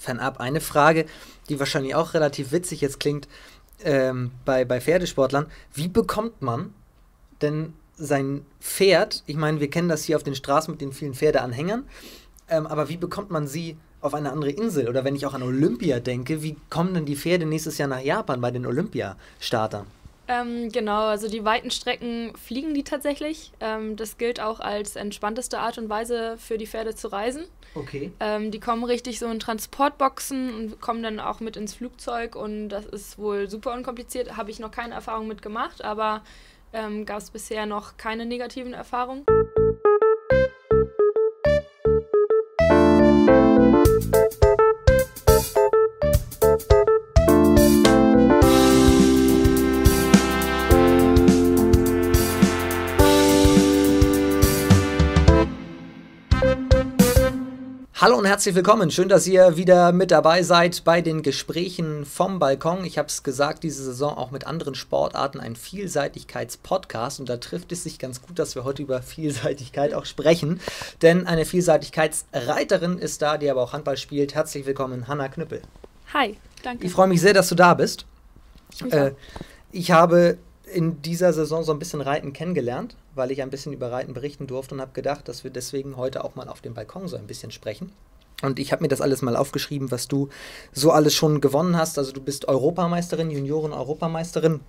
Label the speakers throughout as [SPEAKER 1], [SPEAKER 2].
[SPEAKER 1] fernab. Eine Frage, die wahrscheinlich auch relativ witzig jetzt klingt ähm, bei, bei Pferdesportlern. Wie bekommt man denn sein Pferd, ich meine, wir kennen das hier auf den Straßen mit den vielen Pferdeanhängern, ähm, aber wie bekommt man sie auf eine andere Insel? Oder wenn ich auch an Olympia denke, wie kommen denn die Pferde nächstes Jahr nach Japan bei den Olympiastartern?
[SPEAKER 2] Ähm, genau, also die weiten Strecken fliegen die tatsächlich. Ähm, das gilt auch als entspannteste Art und Weise für die Pferde zu reisen.
[SPEAKER 1] Okay.
[SPEAKER 2] Ähm, die kommen richtig so in Transportboxen und kommen dann auch mit ins Flugzeug und das ist wohl super unkompliziert. Habe ich noch keine Erfahrung mit gemacht, aber ähm, gab es bisher noch keine negativen Erfahrungen.
[SPEAKER 1] Hallo und herzlich willkommen. Schön, dass ihr wieder mit dabei seid bei den Gesprächen vom Balkon. Ich habe es gesagt, diese Saison auch mit anderen Sportarten ein Vielseitigkeitspodcast und da trifft es sich ganz gut, dass wir heute über Vielseitigkeit auch sprechen, denn eine Vielseitigkeitsreiterin ist da, die aber auch Handball spielt. Herzlich willkommen, Hanna Knüppel.
[SPEAKER 2] Hi, danke.
[SPEAKER 1] Ich freue mich sehr, dass du da bist.
[SPEAKER 2] Ich
[SPEAKER 1] Äh, ich habe in dieser Saison so ein bisschen Reiten kennengelernt, weil ich ein bisschen über Reiten berichten durfte und habe gedacht, dass wir deswegen heute auch mal auf dem Balkon so ein bisschen sprechen. Und ich habe mir das alles mal aufgeschrieben, was du so alles schon gewonnen hast. Also du bist Europameisterin, Junioren-Europameisterin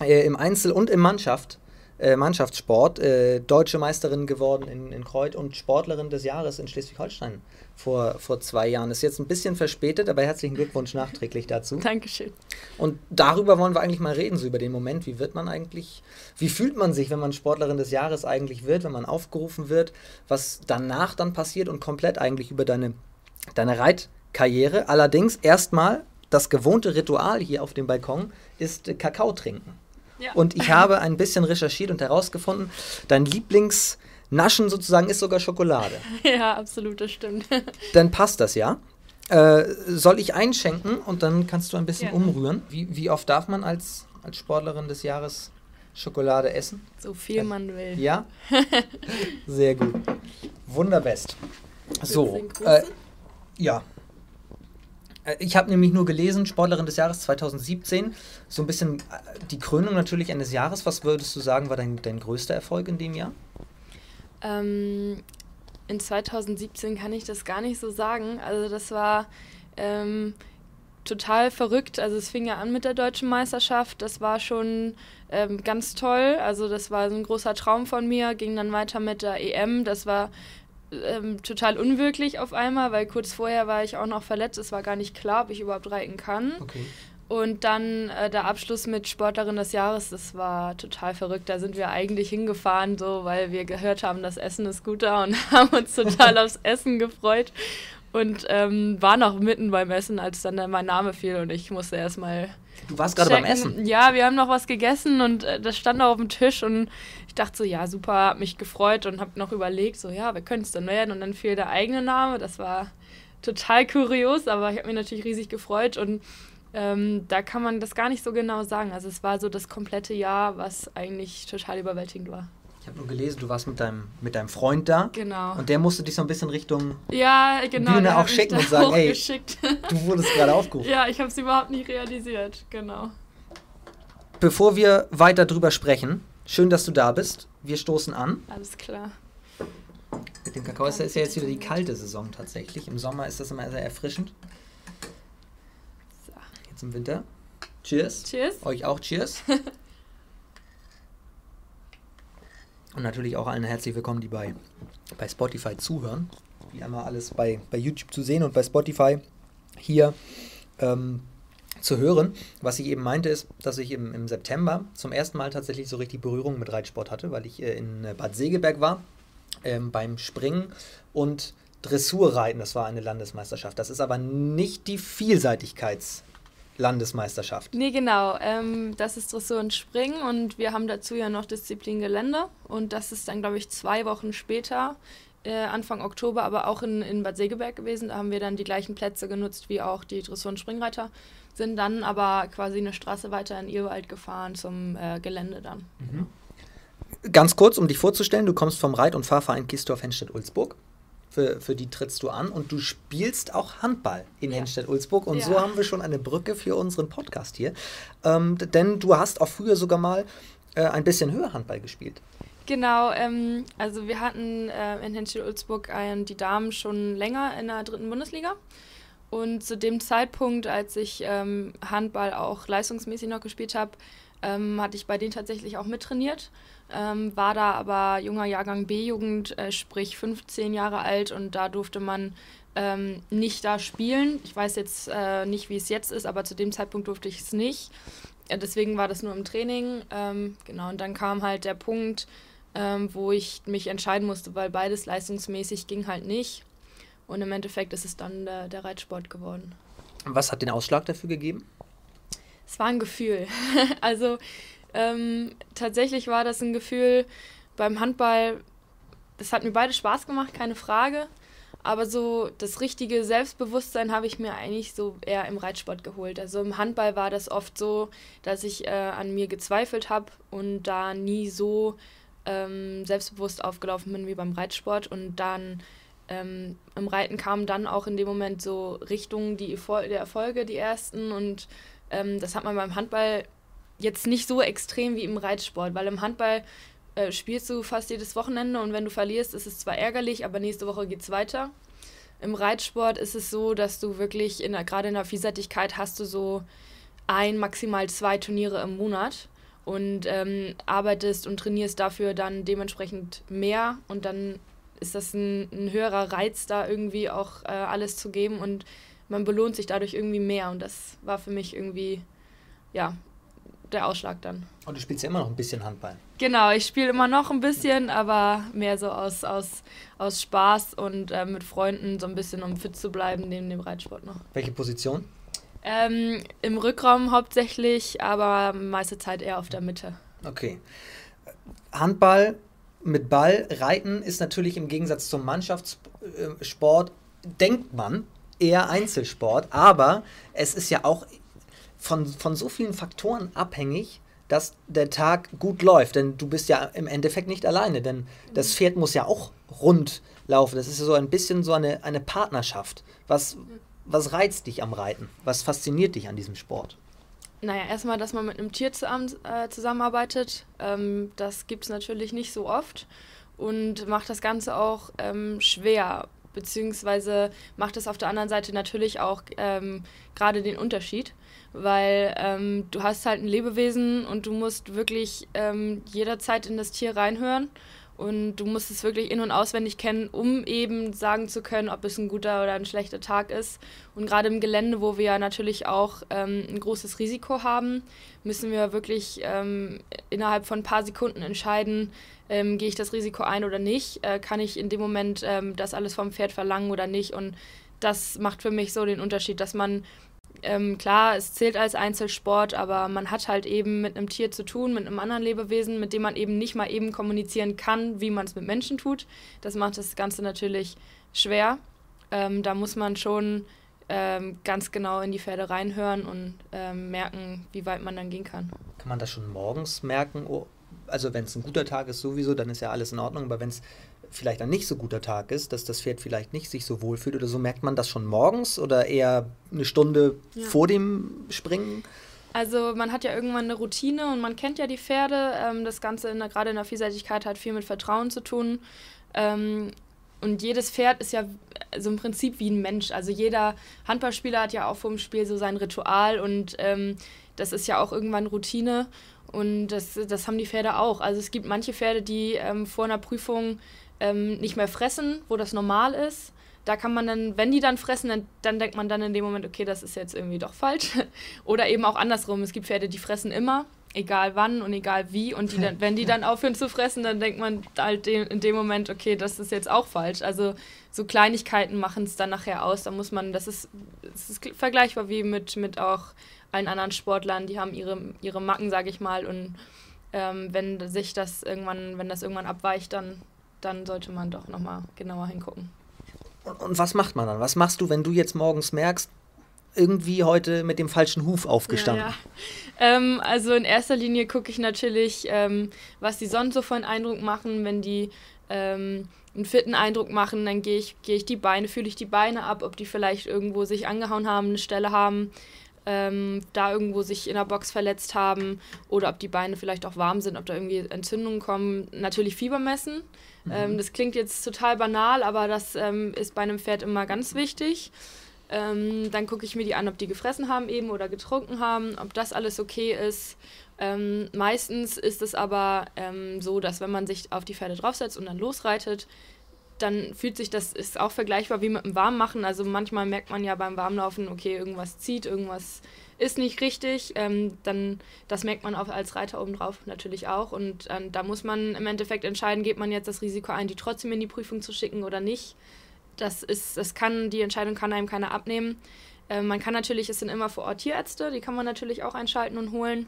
[SPEAKER 1] äh, im Einzel und im Mannschaft, äh, Mannschaftssport, äh, deutsche Meisterin geworden in, in Kreuth und Sportlerin des Jahres in Schleswig-Holstein vor, vor zwei Jahren. Ist jetzt ein bisschen verspätet, aber herzlichen Glückwunsch nachträglich dazu.
[SPEAKER 2] Dankeschön.
[SPEAKER 1] Und darüber wollen wir eigentlich mal reden, so über den Moment. Wie wird man eigentlich, wie fühlt man sich, wenn man Sportlerin des Jahres eigentlich wird, wenn man aufgerufen wird, was danach dann passiert und komplett eigentlich über deine, deine Reitkarriere. Allerdings erstmal das gewohnte Ritual hier auf dem Balkon ist Kakao trinken.
[SPEAKER 2] Ja.
[SPEAKER 1] Und ich habe ein bisschen recherchiert und herausgefunden, dein Lieblingsnaschen sozusagen ist sogar Schokolade.
[SPEAKER 2] ja, absolut, das stimmt.
[SPEAKER 1] Dann passt das ja. Äh, soll ich einschenken und dann kannst du ein bisschen
[SPEAKER 2] Ja.
[SPEAKER 1] umrühren? Wie, wie oft darf man als, als Sportlerin des Jahres Schokolade essen?
[SPEAKER 2] So viel man will.
[SPEAKER 1] Ja? Sehr gut. Wunderbest. So, äh, ja. Äh, Ich habe nämlich nur gelesen, Sportlerin des Jahres 2017, so ein bisschen äh, die Krönung natürlich eines Jahres. Was würdest du sagen, war dein, dein größter Erfolg in dem Jahr?
[SPEAKER 2] Ähm, in 2017 kann ich das gar nicht so sagen. Also das war ähm, total verrückt. Also es fing ja an mit der deutschen Meisterschaft. Das war schon ähm, ganz toll. Also das war so ein großer Traum von mir. Ging dann weiter mit der EM. Das war ähm, total unwirklich auf einmal, weil kurz vorher war ich auch noch verletzt. Es war gar nicht klar, ob ich überhaupt reiten kann.
[SPEAKER 1] Okay.
[SPEAKER 2] Und dann äh, der Abschluss mit Sportlerin des Jahres, das war total verrückt. Da sind wir eigentlich hingefahren, so weil wir gehört haben, das Essen ist gut da und haben uns total aufs Essen gefreut. Und ähm, waren auch mitten beim Essen, als dann mein Name fiel und ich musste erstmal.
[SPEAKER 1] Du warst gerade beim. Essen.
[SPEAKER 2] Ja, wir haben noch was gegessen und äh, das stand auch auf dem Tisch und ich dachte so, ja, super, hab mich gefreut und hab noch überlegt, so, ja, wer könnte es denn werden? Und dann fiel der eigene Name. Das war total kurios, aber ich habe mich natürlich riesig gefreut und ähm, da kann man das gar nicht so genau sagen. Also es war so das komplette Jahr, was eigentlich total überwältigend war.
[SPEAKER 1] Ich habe nur gelesen, du warst mit deinem, mit deinem Freund da.
[SPEAKER 2] Genau.
[SPEAKER 1] Und der musste dich so ein bisschen Richtung,
[SPEAKER 2] ja, genau.
[SPEAKER 1] Bühne auch schicken und sagen, ey, du wurdest gerade aufgerufen.
[SPEAKER 2] ja, ich habe es überhaupt nicht realisiert. Genau.
[SPEAKER 1] Bevor wir weiter drüber sprechen, schön, dass du da bist. Wir stoßen an.
[SPEAKER 2] Alles klar.
[SPEAKER 1] Mit dem Kakao ist ja ist ja jetzt wieder die kalte Saison tatsächlich. Im Sommer ist das immer sehr erfrischend.
[SPEAKER 2] So.
[SPEAKER 1] Jetzt im Winter. Cheers.
[SPEAKER 2] Cheers.
[SPEAKER 1] Euch auch Cheers. Und natürlich auch allen herzlich willkommen, die bei, bei Spotify zuhören. Wie einmal alles bei, bei YouTube zu sehen und bei Spotify hier ähm, zu hören. Was ich eben meinte, ist, dass ich im, im September zum ersten Mal tatsächlich so richtig Berührung mit Reitsport hatte, weil ich äh, in äh, Bad Segeberg war ähm, beim Springen und Dressurreiten. Das war eine Landesmeisterschaft. Das ist aber nicht die Vielseitigkeitslandesmeisterschaft.
[SPEAKER 2] Nee, genau. Ähm, das ist Dressur und Springen und wir haben dazu ja noch Disziplin Gelände und das ist dann, glaube ich, zwei Wochen später, äh, Anfang Oktober, aber auch in, in Bad Segeberg gewesen. Da haben wir dann die gleichen Plätze genutzt wie auch die Dressur- und Springreiter, sind dann aber quasi eine Straße weiter in Irrwald gefahren zum äh, Gelände dann.
[SPEAKER 1] Ganz kurz, um dich vorzustellen, du kommst vom Reit- und Fahrverein Kistorf Henstedt-Ulzburg. Für, für die trittst du an und du spielst auch Handball in ja. Henstedt-Ulzburg. Und ja. so haben wir schon eine Brücke für unseren Podcast hier. Ähm, denn du hast auch früher sogar mal äh, ein bisschen höher Handball gespielt.
[SPEAKER 2] Genau, ähm, also wir hatten äh, in Henstedt-Ulzburg äh, die Damen schon länger in der dritten Bundesliga. Und zu dem Zeitpunkt, als ich ähm, Handball auch leistungsmäßig noch gespielt habe, ähm, hatte ich bei denen tatsächlich auch mittrainiert. Ähm, war da aber junger Jahrgang B-Jugend, äh, sprich 15 Jahre alt und da durfte man ähm, nicht da spielen. Ich weiß jetzt äh, nicht, wie es jetzt ist, aber zu dem Zeitpunkt durfte ich es nicht. Ja, deswegen war das nur im Training. Ähm, genau, und dann kam halt der Punkt, ähm, wo ich mich entscheiden musste, weil beides leistungsmäßig ging halt nicht. Und im Endeffekt ist es dann der, der Reitsport geworden.
[SPEAKER 1] Was hat den Ausschlag dafür gegeben?
[SPEAKER 2] Es war ein Gefühl. also ähm, tatsächlich war das ein Gefühl beim Handball, es hat mir beide Spaß gemacht, keine Frage. Aber so das richtige Selbstbewusstsein habe ich mir eigentlich so eher im Reitsport geholt. Also im Handball war das oft so, dass ich äh, an mir gezweifelt habe und da nie so ähm, selbstbewusst aufgelaufen bin wie beim Reitsport. Und dann ähm, im Reiten kamen dann auch in dem Moment so Richtungen die Erfolge, die ersten. Und ähm, das hat man beim Handball jetzt nicht so extrem wie im Reitsport, weil im Handball äh, spielst du fast jedes Wochenende und wenn du verlierst, ist es zwar ärgerlich, aber nächste Woche geht es weiter. Im Reitsport ist es so, dass du wirklich, in gerade in der Vielseitigkeit, hast du so ein, maximal zwei Turniere im Monat und ähm, arbeitest und trainierst dafür dann dementsprechend mehr und dann ist das ein, ein höherer Reiz, da irgendwie auch äh, alles zu geben und man belohnt sich dadurch irgendwie mehr und das war für mich irgendwie, ja, der Ausschlag dann.
[SPEAKER 1] Und du spielst ja immer noch ein bisschen Handball.
[SPEAKER 2] Genau, ich spiele immer noch ein bisschen, aber mehr so aus, aus, aus Spaß und äh, mit Freunden so ein bisschen, um fit zu bleiben, neben dem Reitsport noch.
[SPEAKER 1] Welche Position?
[SPEAKER 2] Ähm, Im Rückraum hauptsächlich, aber meiste Zeit eher auf der Mitte.
[SPEAKER 1] Okay. Handball mit Ball, Reiten ist natürlich im Gegensatz zum Mannschaftssport, denkt man, eher Einzelsport, aber es ist ja auch von, von so vielen Faktoren abhängig, dass der Tag gut läuft. Denn du bist ja im Endeffekt nicht alleine, denn das Pferd muss ja auch rund laufen. Das ist ja so ein bisschen so eine, eine Partnerschaft. Was, was reizt dich am Reiten? Was fasziniert dich an diesem Sport?
[SPEAKER 2] Naja, erstmal, dass man mit einem Tier äh, zusammenarbeitet. Ähm, das gibt es natürlich nicht so oft und macht das Ganze auch ähm, schwer, beziehungsweise macht es auf der anderen Seite natürlich auch ähm, gerade den Unterschied weil ähm, du hast halt ein Lebewesen und du musst wirklich ähm, jederzeit in das Tier reinhören und du musst es wirklich in- und auswendig kennen, um eben sagen zu können, ob es ein guter oder ein schlechter Tag ist. Und gerade im Gelände, wo wir ja natürlich auch ähm, ein großes Risiko haben, müssen wir wirklich ähm, innerhalb von ein paar Sekunden entscheiden, ähm, gehe ich das Risiko ein oder nicht, äh, kann ich in dem Moment ähm, das alles vom Pferd verlangen oder nicht. Und das macht für mich so den Unterschied, dass man ähm, klar, es zählt als Einzelsport, aber man hat halt eben mit einem Tier zu tun, mit einem anderen Lebewesen, mit dem man eben nicht mal eben kommunizieren kann, wie man es mit Menschen tut. Das macht das Ganze natürlich schwer. Ähm, da muss man schon ähm, ganz genau in die Pferde reinhören und ähm, merken, wie weit man dann gehen kann.
[SPEAKER 1] Kann man das schon morgens merken? Oh, also wenn es ein guter Tag ist sowieso, dann ist ja alles in Ordnung, aber wenn es vielleicht ein nicht so guter Tag ist, dass das Pferd vielleicht nicht sich so wohl fühlt oder so, merkt man das schon morgens oder eher eine Stunde ja. vor dem Springen?
[SPEAKER 2] Also man hat ja irgendwann eine Routine und man kennt ja die Pferde. Ähm, das Ganze gerade in der Vielseitigkeit hat viel mit Vertrauen zu tun. Ähm, und jedes Pferd ist ja so im Prinzip wie ein Mensch. Also jeder Handballspieler hat ja auch vor dem Spiel so sein Ritual und ähm, das ist ja auch irgendwann Routine. Und das, das haben die Pferde auch. Also es gibt manche Pferde, die ähm, vor einer Prüfung ähm, nicht mehr fressen, wo das normal ist. Da kann man dann, wenn die dann fressen, dann, dann denkt man dann in dem Moment, okay, das ist jetzt irgendwie doch falsch. Oder eben auch andersrum. Es gibt Pferde, die fressen immer, egal wann und egal wie. Und die dann, wenn die dann aufhören zu fressen, dann denkt man halt in dem Moment, okay, das ist jetzt auch falsch. Also so Kleinigkeiten machen es dann nachher aus. Da muss man, das ist, das ist vergleichbar wie mit, mit auch allen anderen Sportlern, die haben ihre, ihre Macken, sage ich mal. Und ähm, wenn sich das irgendwann, wenn das irgendwann abweicht, dann dann sollte man doch nochmal genauer hingucken.
[SPEAKER 1] Und, und, was macht man dann? Was machst du, wenn du jetzt morgens merkst, irgendwie heute mit dem falschen Huf aufgestanden? Ja,
[SPEAKER 2] ja. Ähm, also in erster Linie gucke ich natürlich, ähm, was die sonst so für einen Eindruck machen, wenn die ähm, einen fitten Eindruck machen, dann gehe ich, geh ich die Beine, fühle ich die Beine ab, ob die vielleicht irgendwo sich angehauen haben, eine Stelle haben, ähm, da irgendwo sich in der Box verletzt haben oder ob die Beine vielleicht auch warm sind, ob da irgendwie Entzündungen kommen. Natürlich Fieber messen. Mhm. Ähm, das klingt jetzt total banal, aber das ähm, ist bei einem Pferd immer ganz wichtig. Ähm, dann gucke ich mir die an, ob die gefressen haben eben oder getrunken haben, ob das alles okay ist. Ähm, meistens ist es aber ähm, so, dass wenn man sich auf die Pferde draufsetzt und dann losreitet, dann fühlt sich das, ist auch vergleichbar wie mit dem Warmmachen. Also manchmal merkt man ja beim Warmlaufen, okay, irgendwas zieht, irgendwas ist nicht richtig. Ähm, dann, das merkt man auch als Reiter obendrauf natürlich auch. Und ähm, da muss man im Endeffekt entscheiden, geht man jetzt das Risiko ein, die trotzdem in die Prüfung zu schicken oder nicht. Das ist, das kann, die Entscheidung kann einem keiner abnehmen. Ähm, man kann natürlich, es sind immer vor Ort Tierärzte, die kann man natürlich auch einschalten und holen.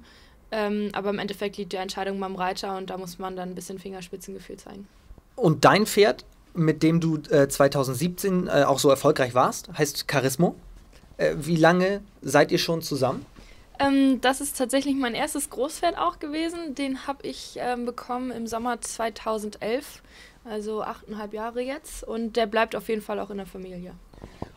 [SPEAKER 2] Ähm, aber im Endeffekt liegt die Entscheidung beim Reiter und da muss man dann ein bisschen Fingerspitzengefühl zeigen.
[SPEAKER 1] Und dein Pferd, mit dem du äh, 2017 äh, auch so erfolgreich warst, heißt Charismo. Äh, wie lange seid ihr schon zusammen?
[SPEAKER 2] Ähm, das ist tatsächlich mein erstes Großpferd auch gewesen. Den habe ich ähm, bekommen im Sommer 2011, also achteinhalb Jahre jetzt. Und der bleibt auf jeden Fall auch in der Familie.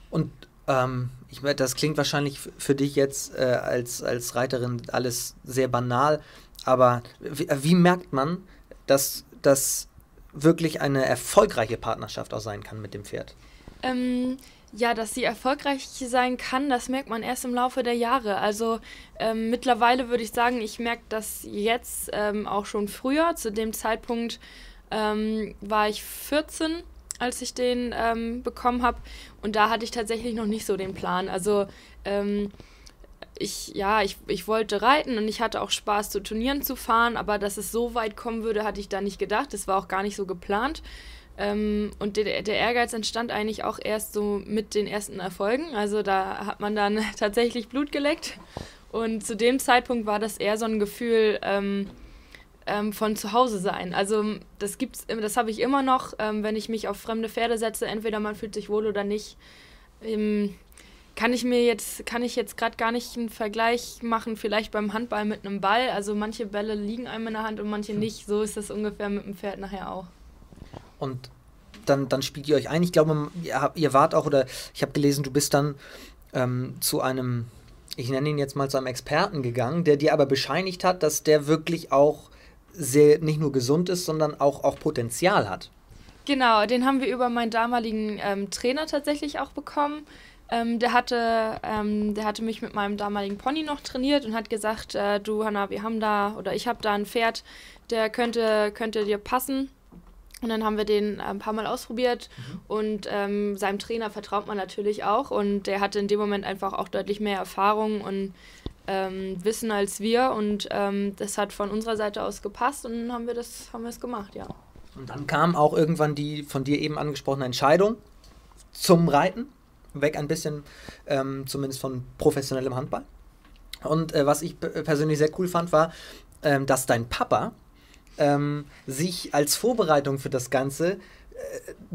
[SPEAKER 1] Und ähm, ich meine, das klingt wahrscheinlich für dich jetzt äh, als, als Reiterin alles sehr banal, aber wie, wie merkt man, dass das wirklich eine erfolgreiche Partnerschaft auch sein kann mit dem Pferd?
[SPEAKER 2] Ähm, ja, dass sie erfolgreich sein kann, das merkt man erst im Laufe der Jahre. Also ähm, mittlerweile würde ich sagen, ich merke das jetzt ähm, auch schon früher. Zu dem Zeitpunkt ähm, war ich 14 als ich den ähm, bekommen habe. Und da hatte ich tatsächlich noch nicht so den Plan. Also ähm, ich, ja, ich, ich wollte reiten und ich hatte auch Spaß, zu Turnieren zu fahren, aber dass es so weit kommen würde, hatte ich da nicht gedacht. Das war auch gar nicht so geplant. Ähm, und der, der Ehrgeiz entstand eigentlich auch erst so mit den ersten Erfolgen. Also da hat man dann tatsächlich Blut geleckt. Und zu dem Zeitpunkt war das eher so ein Gefühl, ähm, ähm, von zu Hause sein. Also das gibt's, das habe ich immer noch, ähm, wenn ich mich auf fremde Pferde setze, entweder man fühlt sich wohl oder nicht. Ähm, kann ich mir jetzt, kann ich jetzt gerade gar nicht einen Vergleich machen, vielleicht beim Handball mit einem Ball. Also manche Bälle liegen einem in der Hand und manche hm. nicht. So ist das ungefähr mit dem Pferd nachher auch.
[SPEAKER 1] Und dann, dann spielt ihr euch ein. Ich glaube, ihr, ihr wart auch, oder ich habe gelesen, du bist dann ähm, zu einem, ich nenne ihn jetzt mal zu einem Experten gegangen, der dir aber bescheinigt hat, dass der wirklich auch sehr nicht nur gesund ist, sondern auch, auch Potenzial hat.
[SPEAKER 2] Genau, den haben wir über meinen damaligen ähm, Trainer tatsächlich auch bekommen. Ähm, der, hatte, ähm, der hatte mich mit meinem damaligen Pony noch trainiert und hat gesagt, äh, du Hanna, wir haben da oder ich habe da ein Pferd, der könnte, könnte dir passen. Und dann haben wir den ein paar Mal ausprobiert mhm. und ähm, seinem Trainer vertraut man natürlich auch und der hatte in dem Moment einfach auch deutlich mehr Erfahrung und ähm, wissen als wir und ähm, das hat von unserer Seite aus gepasst und dann haben wir das haben wir es gemacht, ja.
[SPEAKER 1] Und dann kam auch irgendwann die von dir eben angesprochene Entscheidung zum Reiten, weg ein bisschen ähm, zumindest von professionellem Handball. Und äh, was ich persönlich sehr cool fand, war, ähm, dass dein Papa ähm, sich als Vorbereitung für das Ganze äh,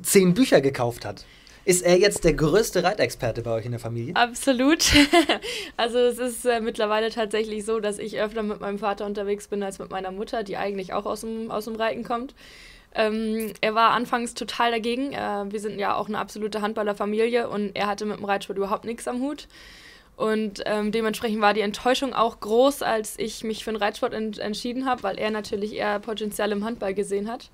[SPEAKER 1] zehn Bücher gekauft hat. Ist er jetzt der größte Reitexperte bei euch in der Familie?
[SPEAKER 2] Absolut. also es ist äh, mittlerweile tatsächlich so, dass ich öfter mit meinem Vater unterwegs bin als mit meiner Mutter, die eigentlich auch aus dem, aus dem Reiten kommt. Ähm, er war anfangs total dagegen. Äh, wir sind ja auch eine absolute Handballerfamilie und er hatte mit dem Reitsport überhaupt nichts am Hut. Und ähm, dementsprechend war die Enttäuschung auch groß, als ich mich für den Reitsport ent entschieden habe, weil er natürlich eher Potenzial im Handball gesehen hat.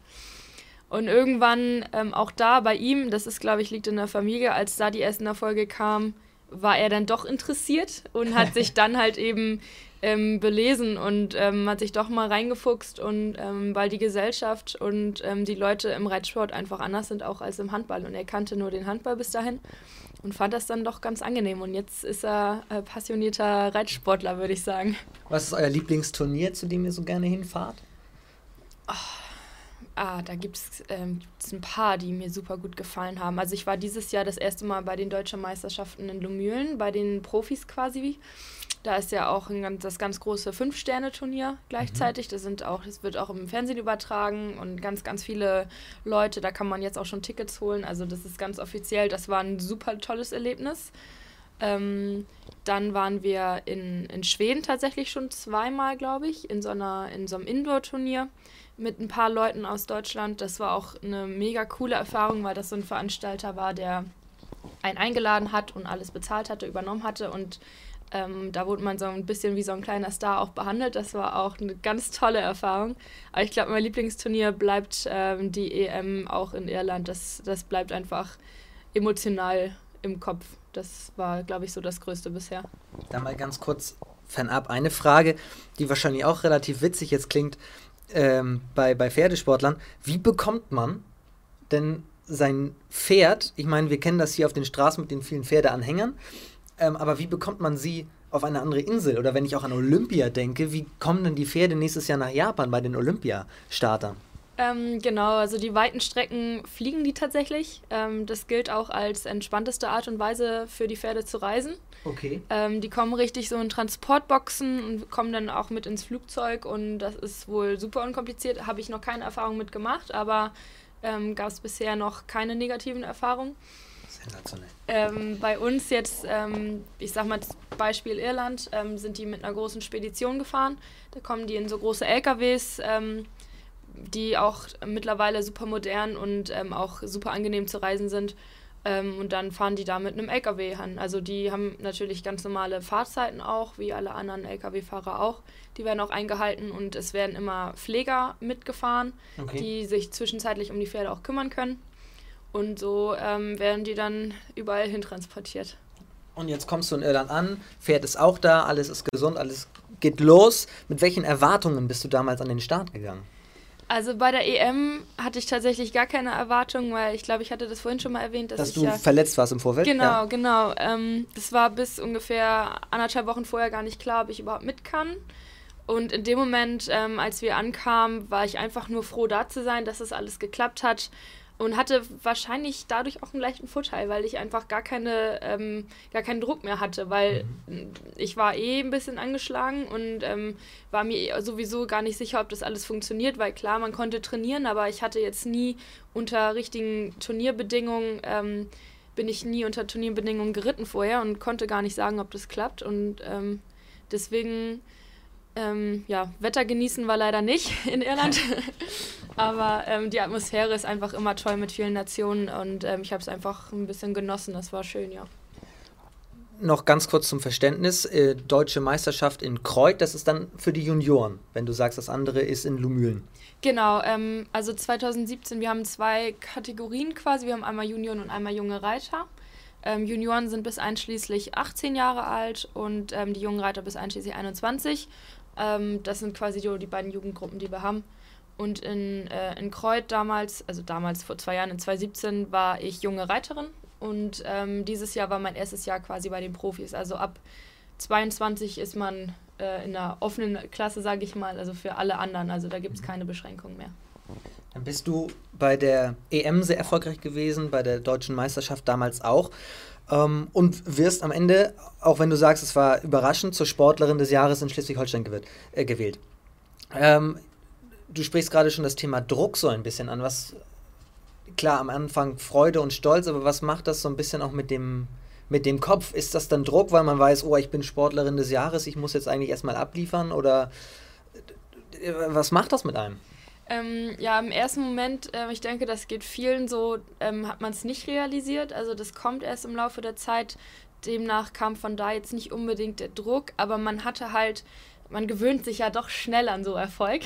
[SPEAKER 2] Und irgendwann ähm, auch da bei ihm, das ist, glaube ich, liegt in der Familie, als da die ersten Erfolge kamen, war er dann doch interessiert und hat sich dann halt eben ähm, belesen und ähm, hat sich doch mal reingefuchst und ähm, weil die Gesellschaft und ähm, die Leute im Reitsport einfach anders sind auch als im Handball und er kannte nur den Handball bis dahin und fand das dann doch ganz angenehm und jetzt ist er äh, passionierter Reitsportler, würde ich sagen.
[SPEAKER 1] Was ist euer Lieblingsturnier, zu dem ihr so gerne hinfahrt?
[SPEAKER 2] Oh Ah, da gibt es ähm, ein paar, die mir super gut gefallen haben. Also ich war dieses Jahr das erste Mal bei den Deutschen Meisterschaften in Lumülen, bei den Profis quasi. Da ist ja auch ein, das ganz große Fünf-Sterne-Turnier gleichzeitig. Mhm. Das, sind auch, das wird auch im Fernsehen übertragen und ganz, ganz viele Leute. Da kann man jetzt auch schon Tickets holen. Also das ist ganz offiziell. Das war ein super tolles Erlebnis. Ähm, dann waren wir in, in Schweden tatsächlich schon zweimal, glaube ich, in so, einer, in so einem Indoor-Turnier mit ein paar Leuten aus Deutschland. Das war auch eine mega coole Erfahrung, weil das so ein Veranstalter war, der einen eingeladen hat und alles bezahlt hatte, übernommen hatte. Und ähm, da wurde man so ein bisschen wie so ein kleiner Star auch behandelt. Das war auch eine ganz tolle Erfahrung. Aber ich glaube, mein Lieblingsturnier bleibt ähm, die EM auch in Irland. Das, das bleibt einfach emotional im Kopf. Das war, glaube ich, so das Größte bisher.
[SPEAKER 1] Da mal ganz kurz fernab eine Frage, die wahrscheinlich auch relativ witzig jetzt klingt ähm, bei, bei Pferdesportlern. Wie bekommt man denn sein Pferd, ich meine, wir kennen das hier auf den Straßen mit den vielen Pferdeanhängern, ähm, aber wie bekommt man sie auf eine andere Insel? Oder wenn ich auch an Olympia denke, wie kommen denn die Pferde nächstes Jahr nach Japan bei den Olympiastartern?
[SPEAKER 2] Ähm, genau, also die weiten Strecken fliegen die tatsächlich. Ähm, das gilt auch als entspannteste Art und Weise für die Pferde zu reisen.
[SPEAKER 1] Okay.
[SPEAKER 2] Ähm, die kommen richtig so in Transportboxen und kommen dann auch mit ins Flugzeug und das ist wohl super unkompliziert. Habe ich noch keine Erfahrung mit gemacht, aber ähm, gab es bisher noch keine negativen Erfahrungen. Ähm, bei uns jetzt, ähm, ich sag mal, das Beispiel Irland, ähm, sind die mit einer großen Spedition gefahren. Da kommen die in so große LKWs, ähm, die auch mittlerweile super modern und ähm, auch super angenehm zu reisen sind. Ähm, und dann fahren die da mit einem LKW an. Also die haben natürlich ganz normale Fahrzeiten auch, wie alle anderen LKW-Fahrer auch. Die werden auch eingehalten und es werden immer Pfleger mitgefahren, okay. die sich zwischenzeitlich um die Pferde auch kümmern können. Und so ähm, werden die dann überall hin transportiert.
[SPEAKER 1] Und jetzt kommst du in Irland an, Pferd ist auch da, alles ist gesund, alles geht los. Mit welchen Erwartungen bist du damals an den Start gegangen?
[SPEAKER 2] Also bei der EM hatte ich tatsächlich gar keine Erwartungen, weil ich glaube, ich hatte das vorhin schon mal erwähnt,
[SPEAKER 1] dass, dass
[SPEAKER 2] du
[SPEAKER 1] ja verletzt warst im Vorfeld.
[SPEAKER 2] Genau, ja. genau. Ähm, das war bis ungefähr anderthalb Wochen vorher gar nicht klar, ob ich überhaupt mit kann. Und in dem Moment, ähm, als wir ankamen, war ich einfach nur froh, da zu sein, dass es das alles geklappt hat und hatte wahrscheinlich dadurch auch einen leichten Vorteil, weil ich einfach gar keine ähm, gar keinen Druck mehr hatte, weil mhm. ich war eh ein bisschen angeschlagen und ähm, war mir sowieso gar nicht sicher, ob das alles funktioniert, weil klar, man konnte trainieren, aber ich hatte jetzt nie unter richtigen Turnierbedingungen ähm, bin ich nie unter Turnierbedingungen geritten vorher und konnte gar nicht sagen, ob das klappt und ähm, deswegen ähm, ja, Wetter genießen war leider nicht in Irland. Aber ähm, die Atmosphäre ist einfach immer toll mit vielen Nationen und ähm, ich habe es einfach ein bisschen genossen. Das war schön, ja.
[SPEAKER 1] Noch ganz kurz zum Verständnis: äh, Deutsche Meisterschaft in Kreuth, das ist dann für die Junioren, wenn du sagst, das andere ist in Lumülen.
[SPEAKER 2] Genau, ähm, also 2017, wir haben zwei Kategorien quasi. Wir haben einmal Junioren und einmal junge Reiter. Ähm, Junioren sind bis einschließlich 18 Jahre alt und ähm, die jungen Reiter bis einschließlich 21. Ähm, das sind quasi die, die beiden Jugendgruppen, die wir haben. Und in, äh, in Kreuth damals, also damals vor zwei Jahren, in 2017, war ich junge Reiterin. Und ähm, dieses Jahr war mein erstes Jahr quasi bei den Profis. Also ab 22 ist man äh, in einer offenen Klasse, sage ich mal, also für alle anderen. Also da gibt es mhm. keine Beschränkungen mehr.
[SPEAKER 1] Dann bist du bei der EM sehr erfolgreich gewesen, bei der deutschen Meisterschaft damals auch. Ähm, und wirst am Ende, auch wenn du sagst, es war überraschend, zur Sportlerin des Jahres in Schleswig-Holstein äh, gewählt. Ähm, du sprichst gerade schon das Thema Druck so ein bisschen an. Was, klar, am Anfang Freude und Stolz, aber was macht das so ein bisschen auch mit dem, mit dem Kopf? Ist das dann Druck, weil man weiß, oh, ich bin Sportlerin des Jahres, ich muss jetzt eigentlich erstmal abliefern? Oder äh, was macht das mit einem?
[SPEAKER 2] Ähm, ja, im ersten Moment, äh, ich denke, das geht vielen so, ähm, hat man es nicht realisiert. Also das kommt erst im Laufe der Zeit. Demnach kam von da jetzt nicht unbedingt der Druck, aber man hatte halt, man gewöhnt sich ja doch schnell an so Erfolg.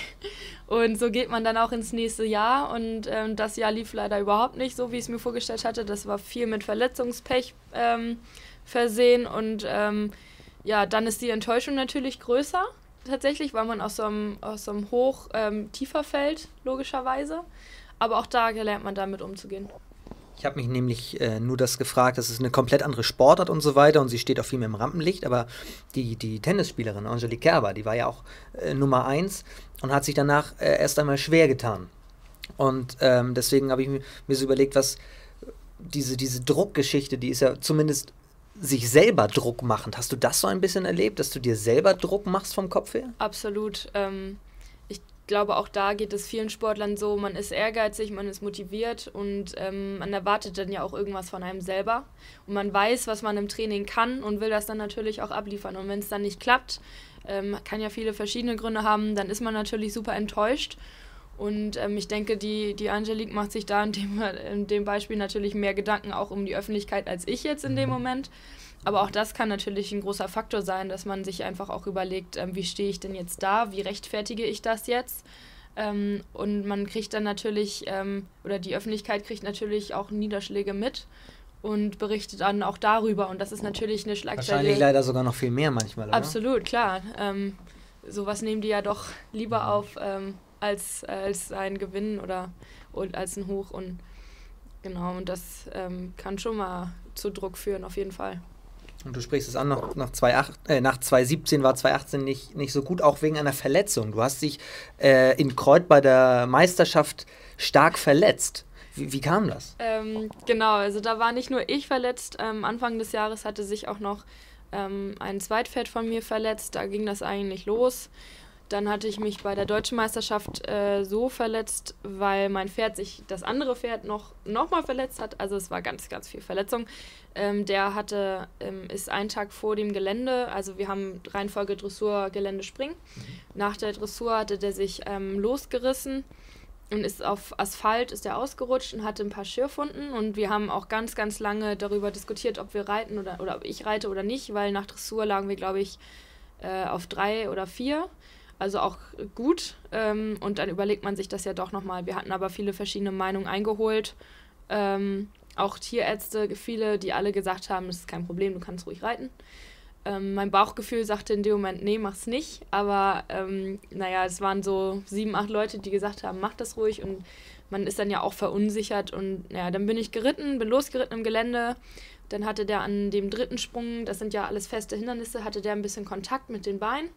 [SPEAKER 2] Und so geht man dann auch ins nächste Jahr. Und ähm, das Jahr lief leider überhaupt nicht so, wie ich es mir vorgestellt hatte. Das war viel mit Verletzungspech ähm, versehen. Und ähm, ja, dann ist die Enttäuschung natürlich größer tatsächlich, weil man aus so einem, aus so einem Hoch ähm, tiefer fällt, logischerweise. Aber auch da lernt man damit umzugehen.
[SPEAKER 1] Ich habe mich nämlich äh, nur das gefragt, das ist eine komplett andere Sportart und so weiter und sie steht auch viel mehr im Rampenlicht, aber die, die Tennisspielerin Angelique Kerber, die war ja auch äh, Nummer 1 und hat sich danach äh, erst einmal schwer getan. Und ähm, deswegen habe ich mir, mir so überlegt, was diese, diese Druckgeschichte, die ist ja zumindest sich selber Druck machen. Hast du das so ein bisschen erlebt, dass du dir selber Druck machst vom Kopf her?
[SPEAKER 2] Absolut. Ähm, glaube, auch da geht es vielen Sportlern so, man ist ehrgeizig, man ist motiviert und ähm, man erwartet dann ja auch irgendwas von einem selber. Und man weiß, was man im Training kann und will das dann natürlich auch abliefern. Und wenn es dann nicht klappt, ähm, kann ja viele verschiedene Gründe haben, dann ist man natürlich super enttäuscht. Und ähm, ich denke, die, die Angelique macht sich da in dem, in dem Beispiel natürlich mehr Gedanken auch um die Öffentlichkeit als ich jetzt in dem mhm. Moment. Aber auch das kann natürlich ein großer Faktor sein, dass man sich einfach auch überlegt, ähm, wie stehe ich denn jetzt da, wie rechtfertige ich das jetzt. Ähm, und man kriegt dann natürlich, ähm, oder die Öffentlichkeit kriegt natürlich auch Niederschläge mit und berichtet dann auch darüber. Und das ist natürlich eine Schlagzeile.
[SPEAKER 1] Wahrscheinlich leider sogar noch viel mehr manchmal. Oder?
[SPEAKER 2] Absolut, klar. Ähm, sowas nehmen die ja doch lieber auf ähm, als, als ein Gewinn oder als ein Hoch. Und genau, und das ähm, kann schon mal zu Druck führen, auf jeden Fall.
[SPEAKER 1] Und du sprichst es an, nach, nach, 2008, äh, nach 2017 war 2018 nicht, nicht so gut, auch wegen einer Verletzung. Du hast dich äh, in Kreuth bei der Meisterschaft stark verletzt. Wie, wie kam das?
[SPEAKER 2] Ähm, genau, also da war nicht nur ich verletzt. Ähm, Anfang des Jahres hatte sich auch noch ähm, ein Zweitpferd von mir verletzt. Da ging das eigentlich los. Dann hatte ich mich bei der deutschen Meisterschaft äh, so verletzt, weil mein Pferd sich das andere Pferd noch, noch mal verletzt hat. Also es war ganz, ganz viel Verletzung. Ähm, der hatte, ähm, ist einen Tag vor dem Gelände, also wir haben Reihenfolge Dressur, Gelände, Springen. Mhm. Nach der Dressur hatte der sich ähm, losgerissen und ist auf Asphalt ist er ausgerutscht und hatte ein paar Schürfwunden und wir haben auch ganz ganz lange darüber diskutiert, ob wir reiten oder oder ob ich reite oder nicht, weil nach Dressur lagen wir glaube ich äh, auf drei oder vier also auch gut. Ähm, und dann überlegt man sich das ja doch nochmal. Wir hatten aber viele verschiedene Meinungen eingeholt. Ähm, auch Tierärzte, viele, die alle gesagt haben, das ist kein Problem, du kannst ruhig reiten. Ähm, mein Bauchgefühl sagte in dem Moment, nee, mach's nicht. Aber ähm, naja, es waren so sieben, acht Leute, die gesagt haben, mach das ruhig. Und man ist dann ja auch verunsichert. Und naja, dann bin ich geritten, bin losgeritten im Gelände. Dann hatte der an dem dritten Sprung, das sind ja alles feste Hindernisse, hatte der ein bisschen Kontakt mit den Beinen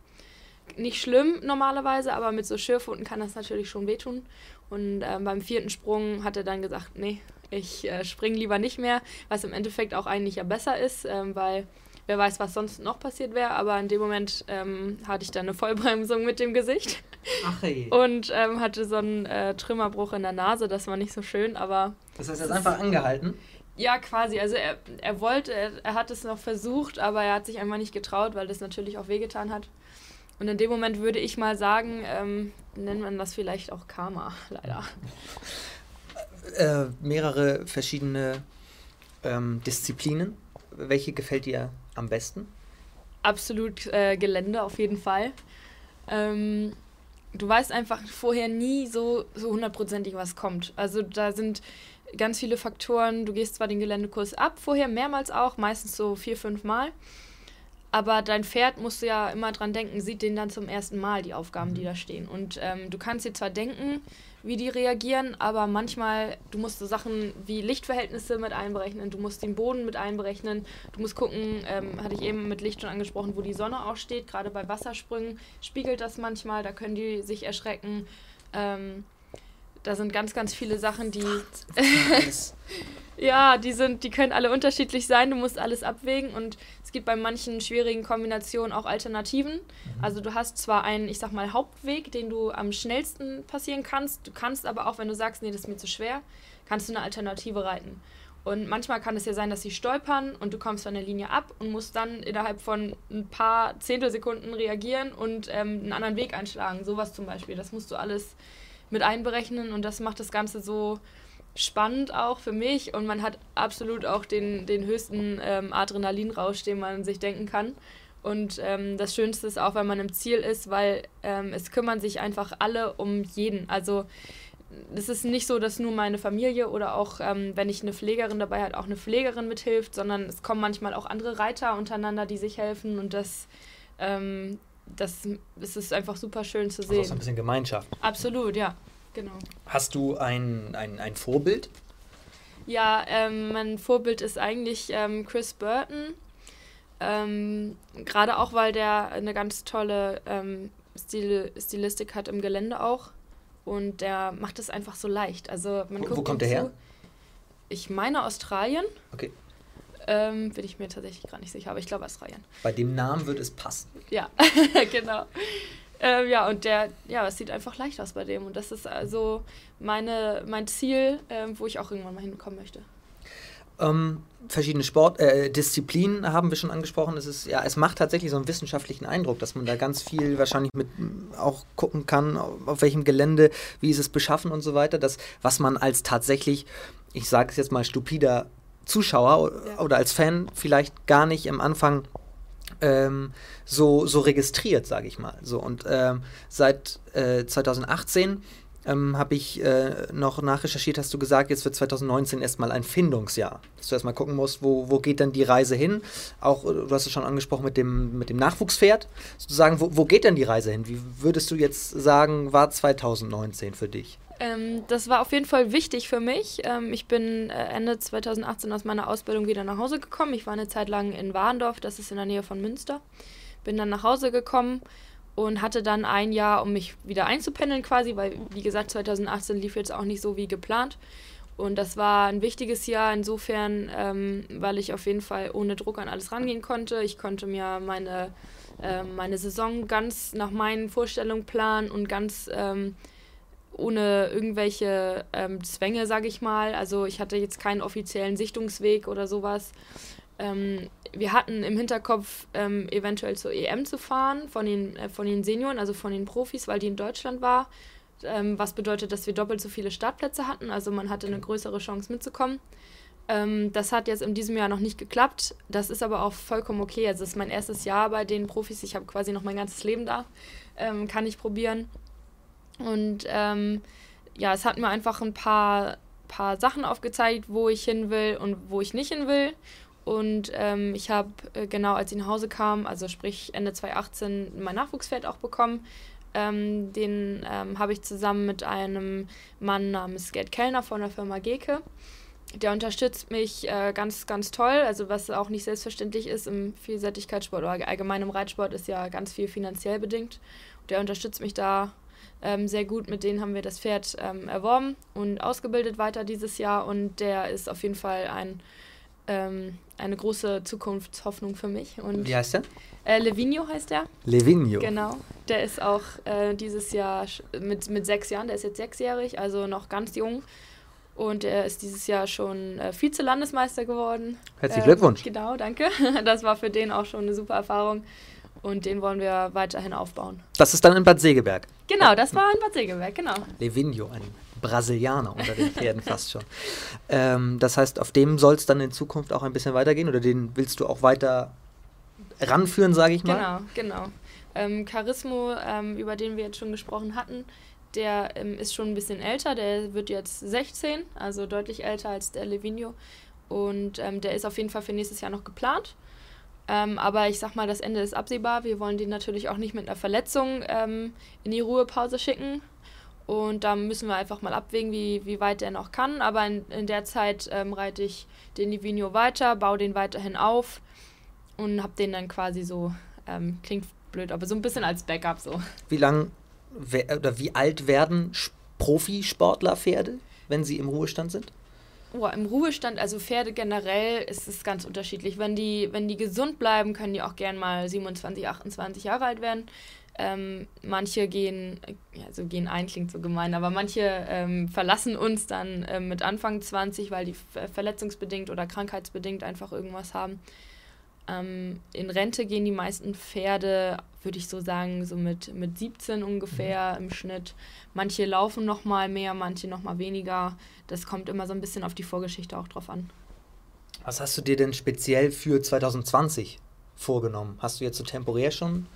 [SPEAKER 2] nicht schlimm normalerweise, aber mit so Schürfwunden kann das natürlich schon wehtun. Und äh, beim vierten Sprung hat er dann gesagt, nee, ich äh, springe lieber nicht mehr, was im Endeffekt auch eigentlich ja besser ist, ähm, weil wer weiß, was sonst noch passiert wäre. Aber in dem Moment ähm, hatte ich dann eine Vollbremsung mit dem Gesicht. Ach hey. Und ähm, hatte so einen äh, Trümmerbruch in der Nase, das war nicht so schön, aber...
[SPEAKER 1] Das heißt, er ist einfach angehalten?
[SPEAKER 2] Ja, quasi. Also er, er wollte, er, er hat es noch versucht, aber er hat sich einfach nicht getraut, weil das natürlich auch wehgetan hat. Und in dem Moment würde ich mal sagen, ähm, nennt man das vielleicht auch Karma, leider.
[SPEAKER 1] Äh, mehrere verschiedene ähm, Disziplinen. Welche gefällt dir am besten?
[SPEAKER 2] Absolut äh, Gelände auf jeden Fall. Ähm, du weißt einfach vorher nie so, so hundertprozentig, was kommt. Also da sind ganz viele Faktoren. Du gehst zwar den Geländekurs ab, vorher mehrmals auch, meistens so vier, fünf Mal. Aber dein Pferd musst du ja immer dran denken, sieht den dann zum ersten Mal, die Aufgaben, die mhm. da stehen. Und ähm, du kannst dir zwar denken, wie die reagieren, aber manchmal, du musst so Sachen wie Lichtverhältnisse mit einberechnen, du musst den Boden mit einberechnen, du musst gucken, ähm, hatte ich eben mit Licht schon angesprochen, wo die Sonne auch steht, gerade bei Wassersprüngen spiegelt das manchmal, da können die sich erschrecken. Ähm, da sind ganz, ganz viele Sachen, die. ja, die sind, die können alle unterschiedlich sein. Du musst alles abwägen und es gibt bei manchen schwierigen Kombinationen auch Alternativen. Mhm. Also du hast zwar einen, ich sag mal, Hauptweg, den du am schnellsten passieren kannst. Du kannst aber auch, wenn du sagst, nee, das ist mir zu schwer, kannst du eine Alternative reiten. Und manchmal kann es ja sein, dass sie stolpern und du kommst von der Linie ab und musst dann innerhalb von ein paar Zehntelsekunden reagieren und ähm, einen anderen Weg einschlagen. Sowas zum Beispiel. Das musst du alles mit einberechnen und das macht das Ganze so spannend auch für mich und man hat absolut auch den, den höchsten ähm, Adrenalinrausch, den man sich denken kann. Und ähm, das Schönste ist auch, wenn man im Ziel ist, weil ähm, es kümmern sich einfach alle um jeden. Also es ist nicht so, dass nur meine Familie oder auch, ähm, wenn ich eine Pflegerin dabei habe, auch eine Pflegerin mithilft, sondern es kommen manchmal auch andere Reiter untereinander, die sich helfen und das, ähm, das, das ist einfach super schön zu sehen. Also
[SPEAKER 1] so ein bisschen Gemeinschaft.
[SPEAKER 2] Absolut, ja. Genau.
[SPEAKER 1] Hast du ein, ein, ein Vorbild?
[SPEAKER 2] Ja, ähm, mein Vorbild ist eigentlich ähm, Chris Burton. Ähm, Gerade auch, weil der eine ganz tolle ähm, Stil Stilistik hat im Gelände auch. Und der macht es einfach so leicht. Also man
[SPEAKER 1] wo, wo kommt der her?
[SPEAKER 2] Ich meine Australien.
[SPEAKER 1] Okay.
[SPEAKER 2] Ähm, bin ich mir tatsächlich gar nicht sicher, aber ich glaube Australien.
[SPEAKER 1] Bei dem Namen wird es passen.
[SPEAKER 2] Ja, genau. Ähm, ja, und der, ja, es sieht einfach leicht aus bei dem. Und das ist also meine, mein Ziel, ähm, wo ich auch irgendwann mal hinkommen möchte.
[SPEAKER 1] Ähm, verschiedene Sportdisziplinen äh, haben wir schon angesprochen. Es ist ja, es macht tatsächlich so einen wissenschaftlichen Eindruck, dass man da ganz viel wahrscheinlich mit auch gucken kann, auf welchem Gelände, wie ist es beschaffen und so weiter. Das, was man als tatsächlich, ich sage es jetzt mal stupider Zuschauer ja. oder als Fan vielleicht gar nicht am Anfang ähm, so, so registriert, sage ich mal. So und ähm, seit äh, 2018 ähm, habe ich äh, noch nachrecherchiert, hast du gesagt, jetzt wird 2019 erstmal ein Findungsjahr. Dass du erstmal gucken musst, wo, wo geht denn die Reise hin? Auch, äh, du hast es schon angesprochen mit dem, mit dem Nachwuchspferd. Sozusagen, wo, wo geht denn die Reise hin? Wie würdest du jetzt sagen, war 2019 für dich?
[SPEAKER 2] Ähm, das war auf jeden Fall wichtig für mich. Ähm, ich bin äh, Ende 2018 aus meiner Ausbildung wieder nach Hause gekommen. Ich war eine Zeit lang in Warndorf, das ist in der Nähe von Münster. Bin dann nach Hause gekommen und hatte dann ein Jahr, um mich wieder einzupendeln quasi, weil wie gesagt 2018 lief jetzt auch nicht so wie geplant. Und das war ein wichtiges Jahr insofern, ähm, weil ich auf jeden Fall ohne Druck an alles rangehen konnte. Ich konnte mir meine, äh, meine Saison ganz nach meinen Vorstellungen planen und ganz ähm, ohne irgendwelche ähm, Zwänge, sage ich mal. Also ich hatte jetzt keinen offiziellen Sichtungsweg oder sowas. Ähm, wir hatten im Hinterkopf, ähm, eventuell zur EM zu fahren von den, äh, von den Senioren, also von den Profis, weil die in Deutschland war. Ähm, was bedeutet, dass wir doppelt so viele Startplätze hatten. Also man hatte eine größere Chance mitzukommen. Ähm, das hat jetzt in diesem Jahr noch nicht geklappt. Das ist aber auch vollkommen okay. Also es ist mein erstes Jahr bei den Profis. Ich habe quasi noch mein ganzes Leben da. Ähm, kann ich probieren. Und ähm, ja, es hat mir einfach ein paar, paar Sachen aufgezeigt, wo ich hin will und wo ich nicht hin will. Und ähm, ich habe äh, genau als ich nach Hause kam, also sprich Ende 2018, mein Nachwuchspferd auch bekommen. Ähm, den ähm, habe ich zusammen mit einem Mann namens Gerd Kellner von der Firma Geke. Der unterstützt mich äh, ganz, ganz toll. Also was auch nicht selbstverständlich ist im Vielseitigkeitssport oder allgemein im Reitsport, ist ja ganz viel finanziell bedingt. Der unterstützt mich da ähm, sehr gut. Mit denen haben wir das Pferd ähm, erworben und ausgebildet weiter dieses Jahr. Und der ist auf jeden Fall ein ähm, eine große Zukunftshoffnung für mich. Und
[SPEAKER 1] Wie heißt der?
[SPEAKER 2] Äh, Levinho heißt der.
[SPEAKER 1] Levinho.
[SPEAKER 2] Genau. Der ist auch äh, dieses Jahr mit, mit sechs Jahren, der ist jetzt sechsjährig, also noch ganz jung. Und er ist dieses Jahr schon äh, Vize-Landesmeister geworden.
[SPEAKER 1] Herzlichen Glückwunsch.
[SPEAKER 2] Genau, danke. Das war für den auch schon eine super Erfahrung. Und den wollen wir weiterhin aufbauen.
[SPEAKER 1] Das ist dann in Bad Segeberg.
[SPEAKER 2] Genau, das war in Bad Segeberg, genau.
[SPEAKER 1] Levinho, ein Brasilianer unter den Pferden fast schon. Ähm, das heißt, auf dem soll es dann in Zukunft auch ein bisschen weitergehen oder den willst du auch weiter ranführen, sage ich
[SPEAKER 2] mal? Genau, genau. Ähm, Charismo, ähm, über den wir jetzt schon gesprochen hatten, der ähm, ist schon ein bisschen älter, der wird jetzt 16, also deutlich älter als der Levinho. Und ähm, der ist auf jeden Fall für nächstes Jahr noch geplant. Ähm, aber ich sag mal, das Ende ist absehbar. Wir wollen den natürlich auch nicht mit einer Verletzung ähm, in die Ruhepause schicken. Und da müssen wir einfach mal abwägen, wie, wie weit der noch kann. Aber in, in der Zeit ähm, reite ich den Livigno weiter, baue den weiterhin auf und habe den dann quasi so, ähm, klingt blöd, aber so ein bisschen als Backup so.
[SPEAKER 1] Wie lang oder wie alt werden Profisportler Pferde, wenn sie im Ruhestand sind?
[SPEAKER 2] Oh, Im Ruhestand, also Pferde generell, ist es ganz unterschiedlich. Wenn die, wenn die gesund bleiben, können die auch gern mal 27, 28 Jahre alt werden. Ähm, manche gehen, also gehen ein klingt so gemein, aber manche ähm, verlassen uns dann ähm, mit Anfang 20, weil die verletzungsbedingt oder krankheitsbedingt einfach irgendwas haben. Ähm, in Rente gehen die meisten Pferde, würde ich so sagen, so mit, mit 17 ungefähr mhm. im Schnitt. Manche laufen noch mal mehr, manche noch mal weniger. Das kommt immer so ein bisschen auf die Vorgeschichte auch drauf an.
[SPEAKER 1] Was hast du dir denn speziell für 2020 vorgenommen? Hast du jetzt so temporär schon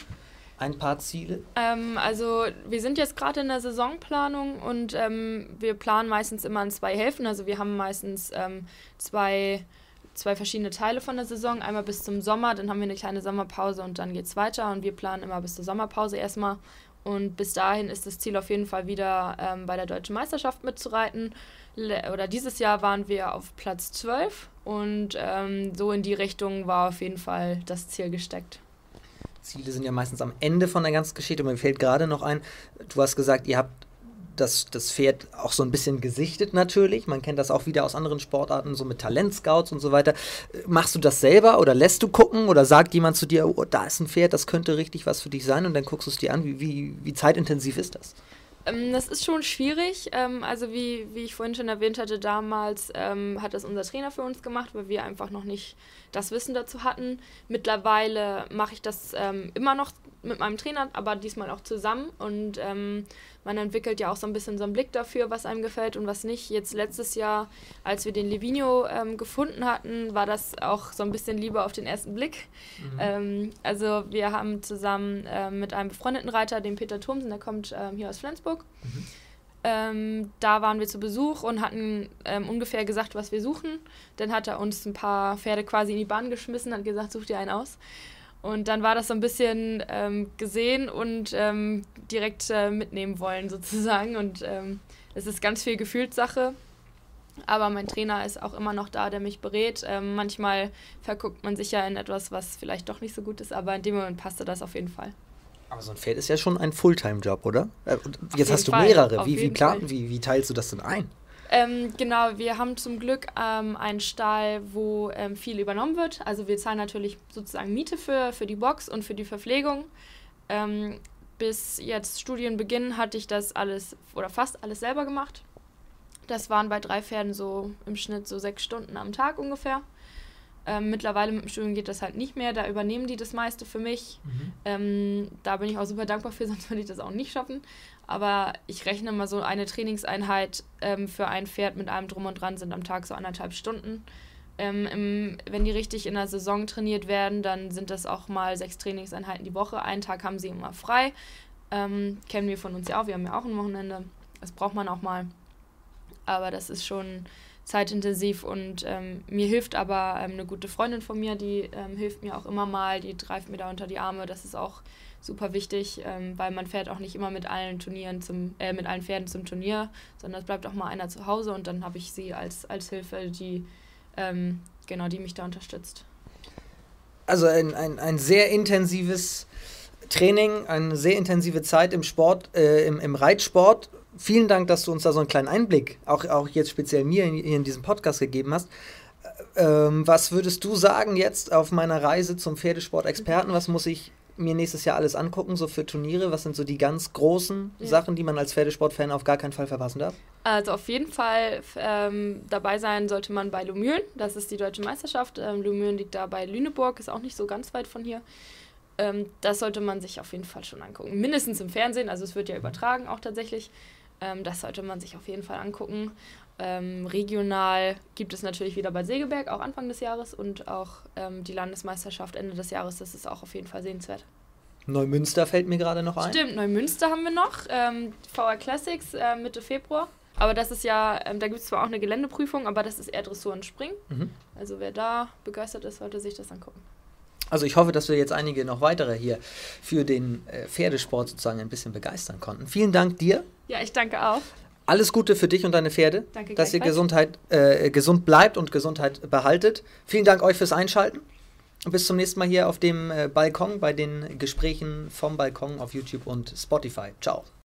[SPEAKER 1] ein paar Ziele?
[SPEAKER 2] Ähm, also wir sind jetzt gerade in der Saisonplanung und ähm, wir planen meistens immer in zwei Hälften. Also wir haben meistens ähm, zwei, zwei verschiedene Teile von der Saison. Einmal bis zum Sommer, dann haben wir eine kleine Sommerpause und dann geht es weiter. Und wir planen immer bis zur Sommerpause erstmal. Und bis dahin ist das Ziel auf jeden Fall wieder ähm, bei der Deutschen Meisterschaft mitzureiten. Le oder dieses Jahr waren wir auf Platz 12 und ähm, so in die Richtung war auf jeden Fall das Ziel gesteckt.
[SPEAKER 1] Ziele sind ja meistens am Ende von der ganzen Geschichte. Mir fällt gerade noch ein, du hast gesagt, ihr habt das, das Pferd auch so ein bisschen gesichtet natürlich. Man kennt das auch wieder aus anderen Sportarten, so mit Talentscouts und so weiter. Machst du das selber oder lässt du gucken oder sagt jemand zu dir, oh, da ist ein Pferd, das könnte richtig was für dich sein und dann guckst du es dir an. Wie, wie, wie zeitintensiv ist das?
[SPEAKER 2] Ähm, das ist schon schwierig. Ähm, also wie, wie ich vorhin schon erwähnt hatte, damals ähm, hat das unser Trainer für uns gemacht, weil wir einfach noch nicht das Wissen dazu hatten. Mittlerweile mache ich das immer noch mit meinem Trainer, aber diesmal auch zusammen. Und ähm, man entwickelt ja auch so ein bisschen so einen Blick dafür, was einem gefällt und was nicht. Jetzt letztes Jahr, als wir den Livigno ähm, gefunden hatten, war das auch so ein bisschen lieber auf den ersten Blick. Mhm. Ähm, also wir haben zusammen äh, mit einem befreundeten Reiter, dem Peter Thomsen, der kommt ähm, hier aus Flensburg. Mhm. Ähm, da waren wir zu Besuch und hatten ähm, ungefähr gesagt, was wir suchen. Dann hat er uns ein paar Pferde quasi in die Bahn geschmissen, hat gesagt, such dir einen aus. Und dann war das so ein bisschen ähm, gesehen und ähm, direkt äh, mitnehmen wollen sozusagen. Und ähm, es ist ganz viel Gefühlssache. Aber mein Trainer ist auch immer noch da, der mich berät. Ähm, manchmal verguckt man sich ja in etwas, was vielleicht doch nicht so gut ist, aber in dem Moment passte das auf jeden Fall.
[SPEAKER 1] Aber so ein Pferd ist ja schon ein Fulltime-Job, oder? Äh, jetzt hast du Fall. mehrere. Wie, wie, klar, wie, wie teilst du das denn ein?
[SPEAKER 2] Ähm, genau, wir haben zum Glück ähm, einen Stall, wo ähm, viel übernommen wird. Also wir zahlen natürlich sozusagen Miete für, für die Box und für die Verpflegung. Ähm, bis jetzt Studienbeginn hatte ich das alles oder fast alles selber gemacht. Das waren bei drei Pferden so im Schnitt so sechs Stunden am Tag ungefähr. Ähm, mittlerweile mit dem Studium geht das halt nicht mehr, da übernehmen die das meiste für mich. Mhm. Ähm, da bin ich auch super dankbar für, sonst würde ich das auch nicht schaffen. Aber ich rechne mal so eine Trainingseinheit ähm, für ein Pferd mit allem drum und dran sind am Tag so anderthalb Stunden. Ähm, Im, wenn die richtig in der Saison trainiert werden, dann sind das auch mal sechs Trainingseinheiten die Woche. Einen Tag haben sie immer frei. Ähm, kennen wir von uns ja auch, wir haben ja auch ein Wochenende. Das braucht man auch mal. Aber das ist schon zeitintensiv und ähm, mir hilft aber ähm, eine gute Freundin von mir, die ähm, hilft mir auch immer mal, die greift mir da unter die Arme. Das ist auch super wichtig, ähm, weil man fährt auch nicht immer mit allen Turnieren zum, äh, mit allen Pferden zum Turnier, sondern es bleibt auch mal einer zu Hause und dann habe ich sie als, als Hilfe, die ähm, genau, die mich da unterstützt.
[SPEAKER 1] Also ein, ein, ein sehr intensives Training, eine sehr intensive Zeit im Sport, äh, im, im Reitsport vielen Dank, dass du uns da so einen kleinen Einblick, auch, auch jetzt speziell mir in, hier in diesem Podcast gegeben hast. Ähm, was würdest du sagen jetzt auf meiner Reise zum Pferdesport-Experten? Was muss ich mir nächstes Jahr alles angucken, so für Turniere? Was sind so die ganz großen ja. Sachen, die man als Pferdesport-Fan auf gar keinen Fall verpassen darf?
[SPEAKER 2] Also auf jeden Fall ähm, dabei sein sollte man bei Lumülen. Das ist die deutsche Meisterschaft. Ähm, Lumülen liegt da bei Lüneburg, ist auch nicht so ganz weit von hier. Ähm, das sollte man sich auf jeden Fall schon angucken. Mindestens im Fernsehen, also es wird ja übertragen auch tatsächlich. Ähm, das sollte man sich auf jeden Fall angucken. Ähm, regional gibt es natürlich wieder bei Segeberg, auch Anfang des Jahres und auch ähm, die Landesmeisterschaft Ende des Jahres. Das ist auch auf jeden Fall sehenswert.
[SPEAKER 1] Neumünster fällt mir gerade noch ein.
[SPEAKER 2] Stimmt, Neumünster haben wir noch. Ähm, VR Classics äh, Mitte Februar. Aber das ist ja, ähm, da gibt es zwar auch eine Geländeprüfung, aber das ist eher Dressur und Springen. Mhm. Also wer da begeistert ist, sollte sich das angucken.
[SPEAKER 1] Also ich hoffe, dass wir jetzt einige noch weitere hier für den äh, Pferdesport sozusagen ein bisschen begeistern konnten. Vielen Dank dir.
[SPEAKER 2] Ja, ich danke auch.
[SPEAKER 1] Alles Gute für dich und deine Pferde.
[SPEAKER 2] Danke
[SPEAKER 1] Dass ihr Gesundheit, äh, gesund bleibt und Gesundheit behaltet. Vielen Dank euch fürs Einschalten. Und bis zum nächsten Mal hier auf dem äh, Balkon bei den Gesprächen vom Balkon auf YouTube und Spotify. Ciao.